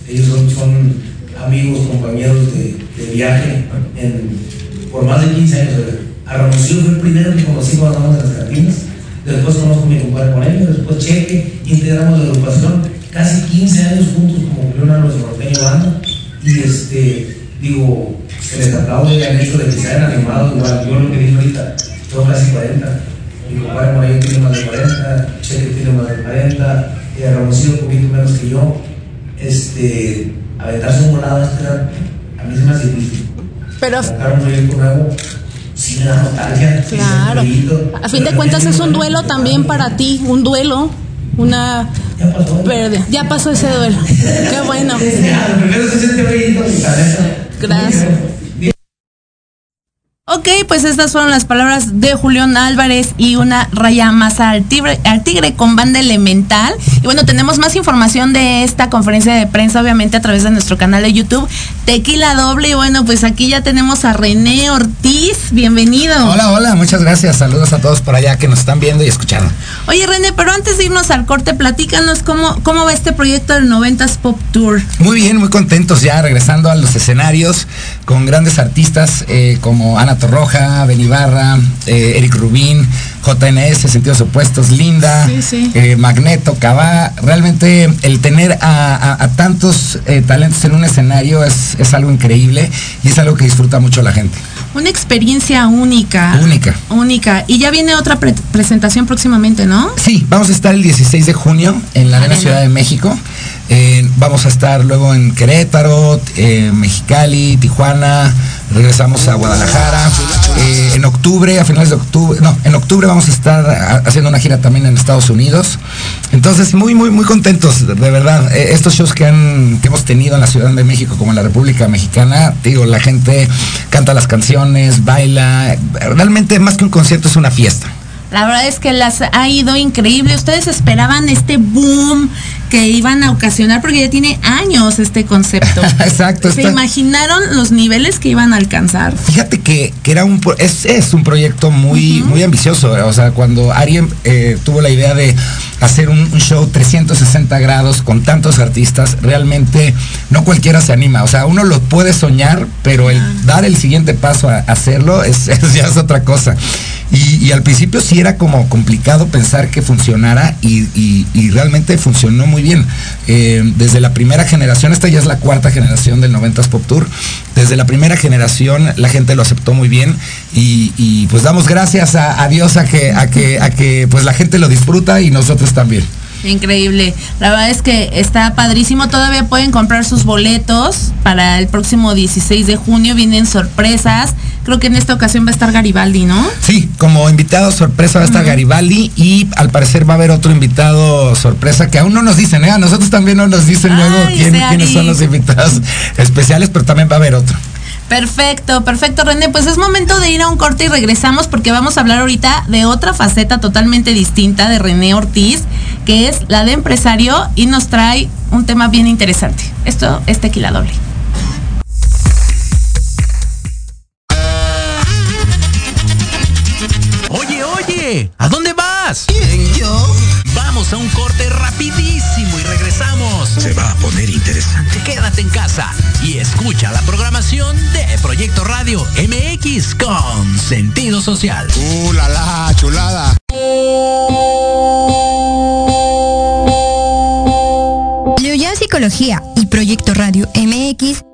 Ellos son, son amigos, compañeros de, de viaje por más de 15 años. A Ramoncillo fue el primero que conocí cuando andábamos en las cantinas. Después conozco a mi compadre con él, después Cheque, integramos la agrupación. Casi 15 años juntos como Leonardo norteño banda. Y este, digo, se les aplaude el hecho de que se hayan animado. Igual, yo lo que dije ahorita, tengo casi 40. Mi compadre Moreno tiene más de 40, Cheque tiene más de 40, y a Ramoncillo un poquito menos que yo. Este, aventarse un volado a mí se me hace difícil. Pero nostalgia. Claro. A fin de cuentas es un duelo también para ti, un duelo, una pérdida. Ya pasó ese duelo. Qué bueno. [LAUGHS] Gracias. Ok, pues estas fueron las palabras de Julián Álvarez y una raya más al tigre, al tigre con banda elemental. Y bueno, tenemos más información de esta conferencia de prensa, obviamente a través de nuestro canal de YouTube, Tequila Doble. Y bueno, pues aquí ya tenemos a René Ortiz. Bienvenido. Hola, hola, muchas gracias. Saludos a todos por allá que nos están viendo y escuchando. Oye, René, pero antes de irnos al corte, platícanos cómo, cómo va este proyecto del 90s Pop Tour. Muy bien, muy contentos ya regresando a los escenarios con grandes artistas eh, como Ana Torroja, Beni Barra, eh, Eric Rubín, JNS, Sentidos Opuestos, Linda, Sí, sí. eh, Magneto, Cabá. Realmente el tener a, a- a tantos eh, talentos en un escenario es, es algo increíble y es algo que disfruta mucho la gente. Una experiencia única. Única. Única. Y ya viene otra pre- presentación próximamente, ¿no? Sí, vamos a estar el 16 de junio en la Arena Arena. Ciudad de México. Eh, vamos a estar luego en Querétaro, eh, Mexicali, Tijuana, regresamos a Guadalajara. Eh, en octubre, a finales de octubre, no, en octubre vamos a estar haciendo una gira también en Estados Unidos. Entonces, muy, muy, muy contentos, de verdad. Estos shows que, han, que hemos tenido en la Ciudad de México, como en la República Mexicana, digo, la gente canta las canciones, baila. Realmente, más que un concierto, es una fiesta. La verdad es que las ha ido increíble. Ustedes esperaban este boom que iban a ocasionar porque ya tiene años este concepto. [LAUGHS] Exacto. ¿Se está- imaginaron los niveles que iban a alcanzar? Fíjate que, que era un es, es un proyecto muy, muy ambicioso. O sea, cuando Ari eh, tuvo la idea de hacer un, un show 360 grados con tantos artistas, realmente no cualquiera se anima. O sea, uno lo puede soñar, pero el dar el siguiente paso a hacerlo es, [LAUGHS] es- ya es otra cosa. Y, al principio sí era como complicado pensar que funcionara y, realmente funcionó muy bien. Eh, desde la primera generación, esta ya es la cuarta generación del 90s Pop Tour, desde la primera generación la gente lo aceptó muy bien y, y, pues damos gracias a, a Dios a que, a, que, a que pues la gente lo disfruta y nosotros también. Increíble. La verdad es que está padrísimo. Todavía pueden comprar sus boletos para el próximo 16 de junio. Vienen sorpresas. Creo que en esta ocasión va a estar Garibaldi, ¿no? Sí, como invitado sorpresa va a estar Garibaldi y al parecer va a haber otro invitado sorpresa que aún no nos dicen, ¿eh? A nosotros también no nos dicen luego quién- quiénes son los invitados especiales, pero también va a haber otro. Perfecto, perfecto, René. Pues es momento de ir a un corte y regresamos porque vamos a hablar ahorita de otra faceta totalmente distinta de René Ortiz, que es la de empresario y nos trae un tema bien interesante. Esto es tequila doble. ¿A dónde vas? yo? Vamos a un corte rapidísimo y regresamos. Se va a poner interesante. Quédate en casa y escucha la programación de Proyecto Radio MX con sentido social. ¡Uh, la, la, chulada! Leoya Psicología y Proyecto Radio MX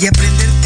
y aprender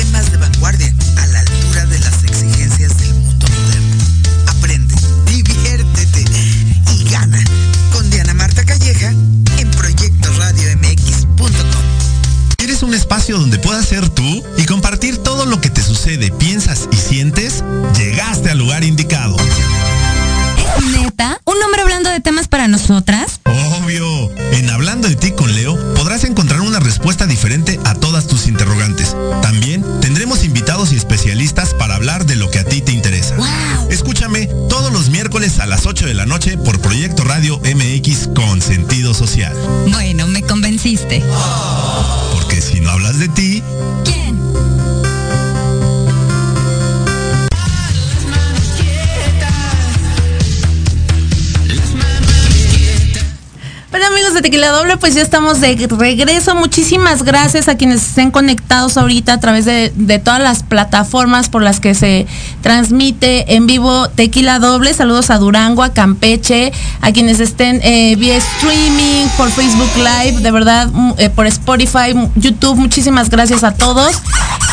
ya estamos de regreso. Muchísimas gracias a quienes estén conectados ahorita a través de, todas las plataformas por las que se transmite en vivo Tequila Doble. Saludos a Durango, a Campeche, a quienes estén eh, vía streaming, por Facebook Live, de verdad, mm, eh, por Spotify, m- YouTube. Muchísimas gracias a todos.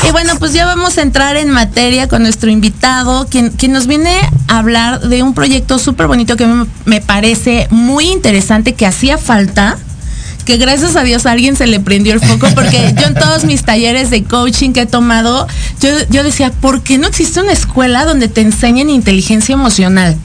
Y bueno, pues ya vamos a entrar en materia con nuestro invitado, quien, quien nos viene a hablar de un proyecto súper bonito que me, me parece muy interesante, que hacía falta, que gracias a Dios a alguien se le prendió el foco, porque [LAUGHS] yo en todos mis talleres de coaching que he tomado, yo, yo decía, ¿por qué no existe una escuela donde te enseñen inteligencia emocional?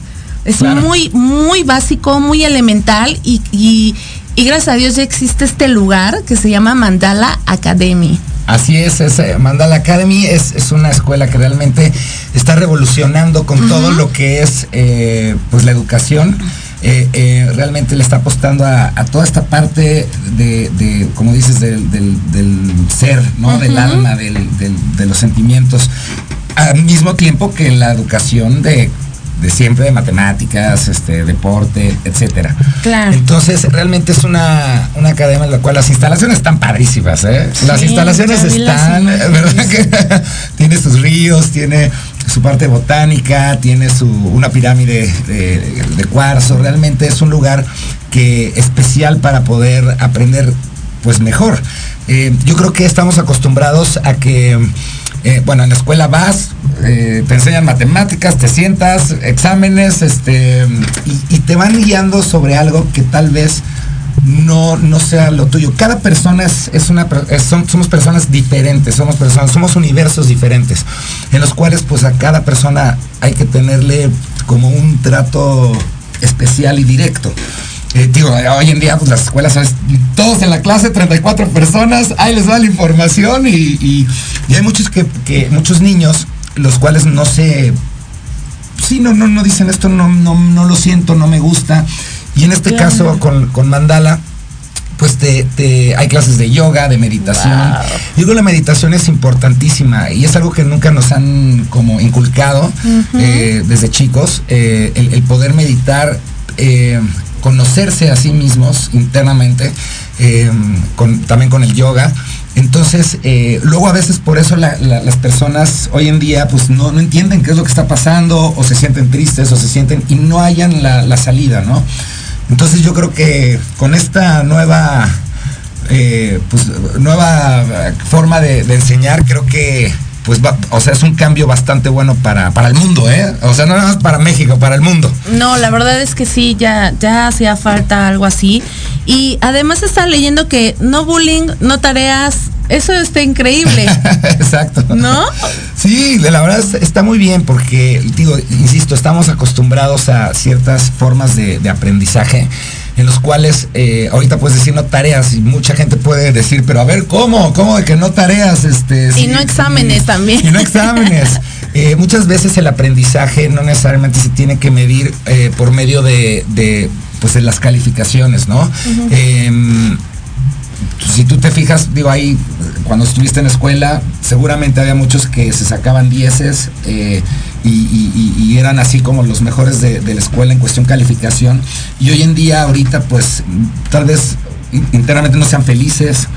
Es Claro. muy, muy básico, muy elemental y, y, y gracias a Dios ya existe este lugar que se llama Mandala Academy. Así es, es eh, Mandala Academy es, es una escuela que realmente está revolucionando con todo lo que es eh, pues la educación. Eh, eh, realmente le está apostando a, a toda esta parte de, de, como dices, del, del- del ser, ¿no? Del alma, del- de los sentimientos. Al mismo tiempo que la educación de, de siempre, de matemáticas, este, deporte, etcétera. Claro. Entonces, realmente es una, una academia en la cual las instalaciones están padrísimas, ¿eh? Las instalaciones las están. ¿verdad? [LAUGHS] Que tiene sus ríos, tiene su parte botánica, tiene su una pirámide de, cuarzo. Realmente es un lugar que especial para poder aprender pues mejor. Eh, yo creo que estamos acostumbrados a que, eh, bueno, en la escuela vas, eh, te enseñan matemáticas, te sientas, exámenes, este, y te van guiando sobre algo que tal vez no, no sea lo tuyo. Cada persona es, es una, es- son- somos personas diferentes, somos personas, somos universos diferentes, en los cuales pues a cada persona hay que tenerle como un trato especial y directo. Eh, digo, hoy en día pues las escuelas son todos en la clase, 34 personas, ahí les da la información y, y- y hay muchos que, que- muchos niños, los cuales no se sí, no, no, no dicen esto, no, no, no lo siento, no me gusta. Y en este Claro. caso con, con Mandala, pues te, te- hay clases de yoga, de meditación. Wow. Yo creo que la meditación es importantísima y es algo que nunca nos han como inculcado eh, desde chicos, eh, el, el poder meditar, eh, conocerse a sí mismos internamente, con- también con el yoga. Entonces, eh, luego a veces por eso la- la- las personas hoy en día pues no, no entienden qué es lo que está pasando o se sienten tristes o se sienten y no hayan la, la salida, ¿no? Entonces yo creo que con esta nueva eh, pues, nueva forma de enseñar, creo que pues va- o sea, es un cambio bastante bueno para, para el mundo, ¿eh? O sea, no nada más para México, para el mundo. No, la verdad es que sí, ya, ya hacía falta algo así. Y además está leyendo que no bullying, no tareas, eso está increíble. [LAUGHS] Exacto. ¿No? Sí, la verdad es- está muy bien porque, digo, insisto, estamos acostumbrados a ciertas formas de, de aprendizaje en los cuales eh, ahorita puedes decir no tareas y mucha gente puede decir, pero a ver, ¿cómo? ¿Cómo de que no tareas? Este, Y no exámenes también. Y no exámenes. [LAUGHS] Eh, muchas veces el aprendizaje no necesariamente se tiene que medir eh, por medio de, de, pues, de las calificaciones, ¿no? Si tú te fijas, digo, ahí, cuando estuviste en la escuela, seguramente había muchos que se sacaban dieces eh, y, eran así como los mejores de, la escuela en cuestión calificación. Y hoy en día, ahorita, pues, tal vez in- internamente no sean felices,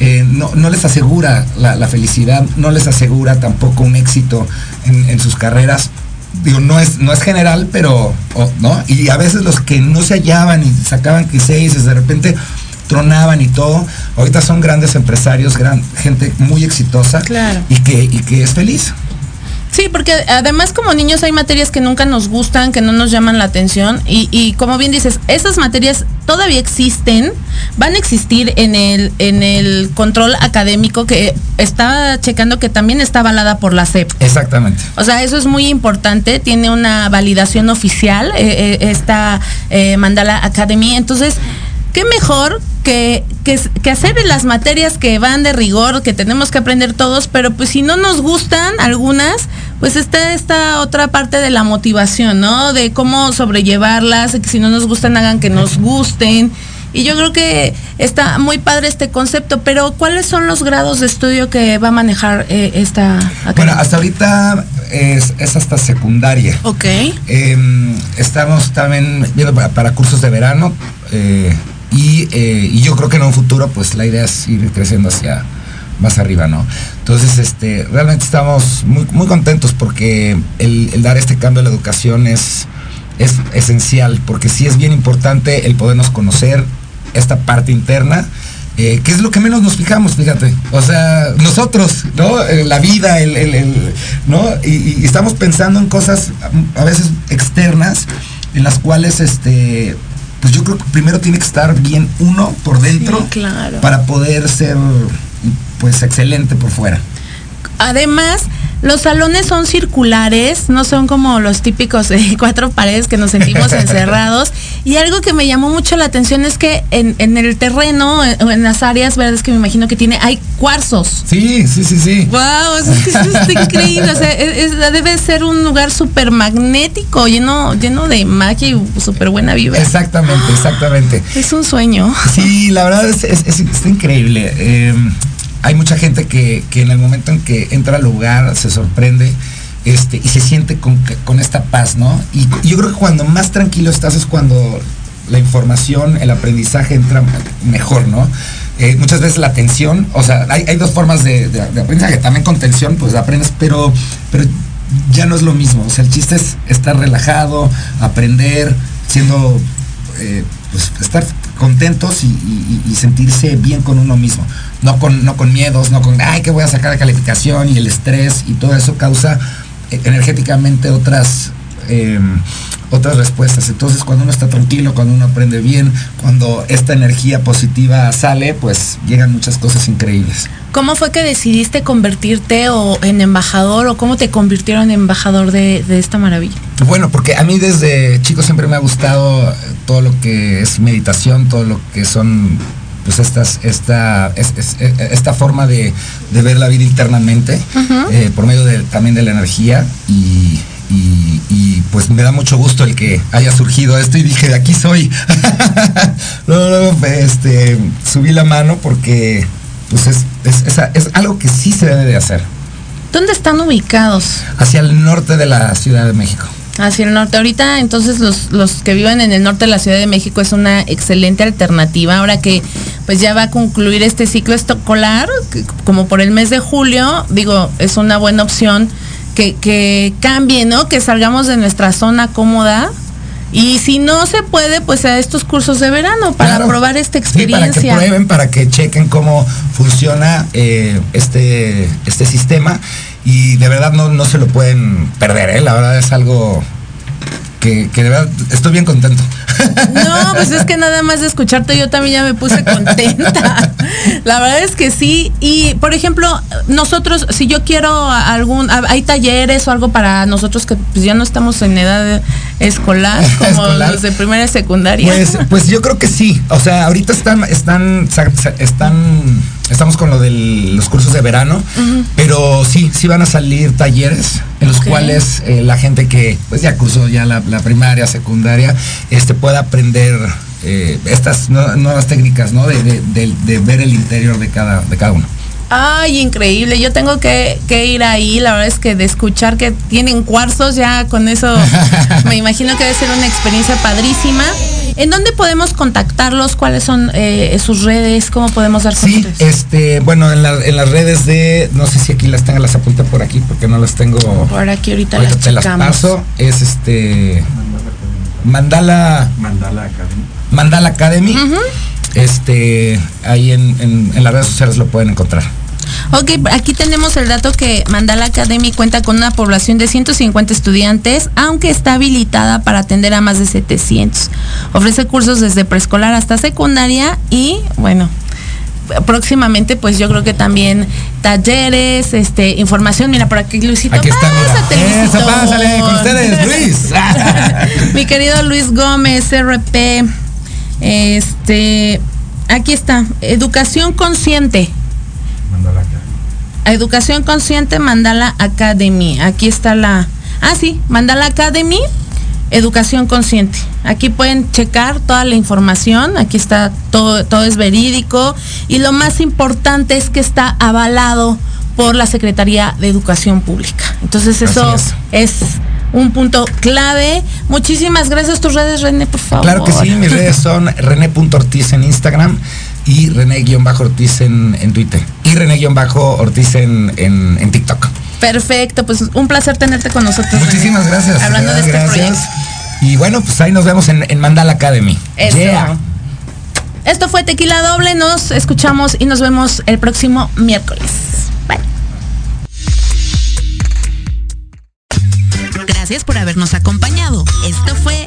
eh, no, no les asegura la, felicidad, no les asegura tampoco un éxito en, sus carreras. Digo, no es, no es general, pero, ¿no? Y a veces los que no se hallaban y sacaban que seis, de repente tronaban y todo, ahorita son grandes empresarios, gran, gente muy exitosa Claro. y que, y que es feliz. Sí, porque además como niños hay materias que nunca nos gustan, que no nos llaman la atención y, y como bien dices, esas materias todavía existen, van a existir en el, en el control académico que está checando que también está avalada por la SEP. Exactamente. O sea, eso es muy importante, tiene una validación oficial eh, eh, esta eh, Mandala Academy. Entonces, qué mejor que, que, que hacer las materias que van de rigor, que tenemos que aprender todos, pero pues si no nos gustan algunas, pues está esta otra parte de la motivación, ¿no? De cómo sobrellevarlas, de que si no nos gustan, hagan que nos gusten. Y yo creo que está muy padre este concepto, pero ¿cuáles son los grados de estudio que va a manejar eh, esta Bueno, hasta ahorita es, es hasta secundaria. Ok. Eh, estamos también viendo para, para cursos de verano eh, y, eh, y yo creo que en un futuro pues la idea es ir creciendo hacia más arriba, ¿no? Entonces, este, realmente estamos muy, muy contentos porque el, dar este cambio a la educación es, es esencial, porque sí es bien importante el podernos conocer esta parte interna. Eh, que es lo que menos nos fijamos, fíjate. O sea, nosotros, ¿no? Eh, la vida, el, el- ¿no? Y estamos pensando en cosas a veces externas, en las cuales, este, pues yo creo que primero tiene que estar bien uno por dentro claro. para poder ser, pues, excelente por fuera. Además, los salones son circulares, no son como los típicos de [LAUGHS] cuatro paredes que nos sentimos encerrados. Y algo que me llamó mucho la atención es que en, en el terreno, en, en las áreas verdes que me imagino que tiene, hay cuarzos. Sí, sí, sí, sí. Wow, es eso está increíble. O sea, es- es- debe ser un lugar súper magnético, lleno, lleno de magia y súper buena vibra. Exactamente, exactamente. Es un sueño. Sí, la verdad es, es- es- increíble. Eh, hay mucha gente que, que en el momento en que entra al lugar se sorprende este, y se siente con, con esta paz, ¿no? Y yo creo que cuando más tranquilo estás es cuando la información, el aprendizaje entra mejor, ¿no? Eh, muchas veces la tensión, o sea, hay, hay dos formas de aprendizaje, también con tensión pues aprendes, pero, pero ya no es lo mismo, o sea, el chiste es estar relajado, aprender, siendo eh, pues, estar contentos y, sentirse bien con uno mismo. No con, no con miedos, no con, ay, que voy a sacar de calificación y el estrés y todo eso causa eh, energéticamente otras, eh, otras respuestas. Entonces, cuando uno está tranquilo, cuando uno aprende bien, cuando esta energía positiva sale, pues llegan muchas cosas increíbles. ¿Cómo fue que decidiste convertirte o en embajador o cómo te convirtieron en embajador de, de esta maravilla? Bueno, porque a mí desde chico siempre me ha gustado todo lo que es meditación, todo lo que son pues estas, esta, es- es- eh, esta forma de, de ver la vida internamente, eh, por medio de, también de la energía y, y- y, pues me da mucho gusto el que haya surgido esto y dije, de aquí soy. [LAUGHS] Luego, luego, este, subí la mano porque pues es, es- algo que sí se debe de hacer. ¿Dónde están ubicados? Hacia el norte de la Ciudad de México. Hacia el norte. Ahorita entonces los, los que viven en el norte de la Ciudad de México es una excelente alternativa. Ahora que pues ya va a concluir este ciclo escolar, como por el mes de julio, digo, es una buena opción que, que cambie, ¿no? Que salgamos de nuestra zona cómoda. Y si no se puede, pues a estos cursos de verano para Claro. probar esta Sí, para que experiencia. prueben, para que chequen cómo funciona eh, este, este sistema. Y de verdad no, no se lo pueden perder, ¿eh? La verdad es algo que, que de verdad estoy bien contento. No, pues es que nada más de escucharte yo también ya me puse contenta. La verdad es que sí. Y por ejemplo, nosotros, si yo quiero algún, hay talleres o algo para nosotros que pues, ya no estamos en edad escolar, [LAUGHS] como Escolar. los de primera y secundaria. Pues, pues yo creo que sí. O sea, ahorita están, están, están, estamos con lo de los cursos de verano, pero sí, sí van a salir talleres en los cuales eh, la gente que pues ya cursó ya la, la primaria, secundaria, este pueda aprender eh, estas nue- nuevas técnicas, ¿no? De, de- de- de ver el interior de cada, de cada uno. Ay, increíble. Yo tengo que, que ir ahí. La verdad es que de escuchar que tienen cuarzos, ya con eso [LAUGHS] me imagino que debe ser una experiencia padrísima. ¿En dónde podemos contactarlos? ¿Cuáles son eh, sus redes? ¿Cómo podemos dar Sí, este, bueno, en, la- en las redes de, no sé si aquí las tengo, las apunté por aquí porque no las tengo. Por aquí ahorita, Ahorita las te las paso. Es este Mandala Mandala Academy. Mandala Academy. Este, ahí en, en- en las redes sociales lo pueden encontrar. Ok, aquí tenemos el dato que Mandala Academy cuenta con una población de 150 estudiantes, aunque está habilitada para atender a más de 700. Ofrece cursos desde preescolar hasta secundaria y, bueno, próximamente pues yo creo que también talleres, este, información, mira por aquí Luisito. Aquí está, pásate, mira. Eso, Luisito. pásale con ustedes, Luis. [LAUGHS] Mi querido Luis Gómez, RP. Este, aquí está, educación consciente. Educación Consciente Mandala Academy. Aquí está la. Ah, sí, Mandala Academy, Educación Consciente. Aquí pueden checar toda la información. Aquí está todo, todo es verídico. Y lo más importante es que está avalado por la Secretaría de Educación Pública. Entonces, eso Así es. un punto clave. Muchísimas gracias. Tus redes, René, por favor. Claro que sí, mis redes son rené.ortiz en Instagram y rené-ortiz en, en Twitter. Y rené-ortiz en, en, en TikTok. Perfecto, pues un placer tenerte con nosotros. René. Muchísimas gracias. Hablando de este gracias. proyecto. Y bueno, pues ahí nos vemos en, en Mandala Academy. Eso. Yeah. Esto fue Tequila Doble. Nos escuchamos y nos vemos el próximo miércoles. Bye. Gracias por habernos acompañado. Esto fue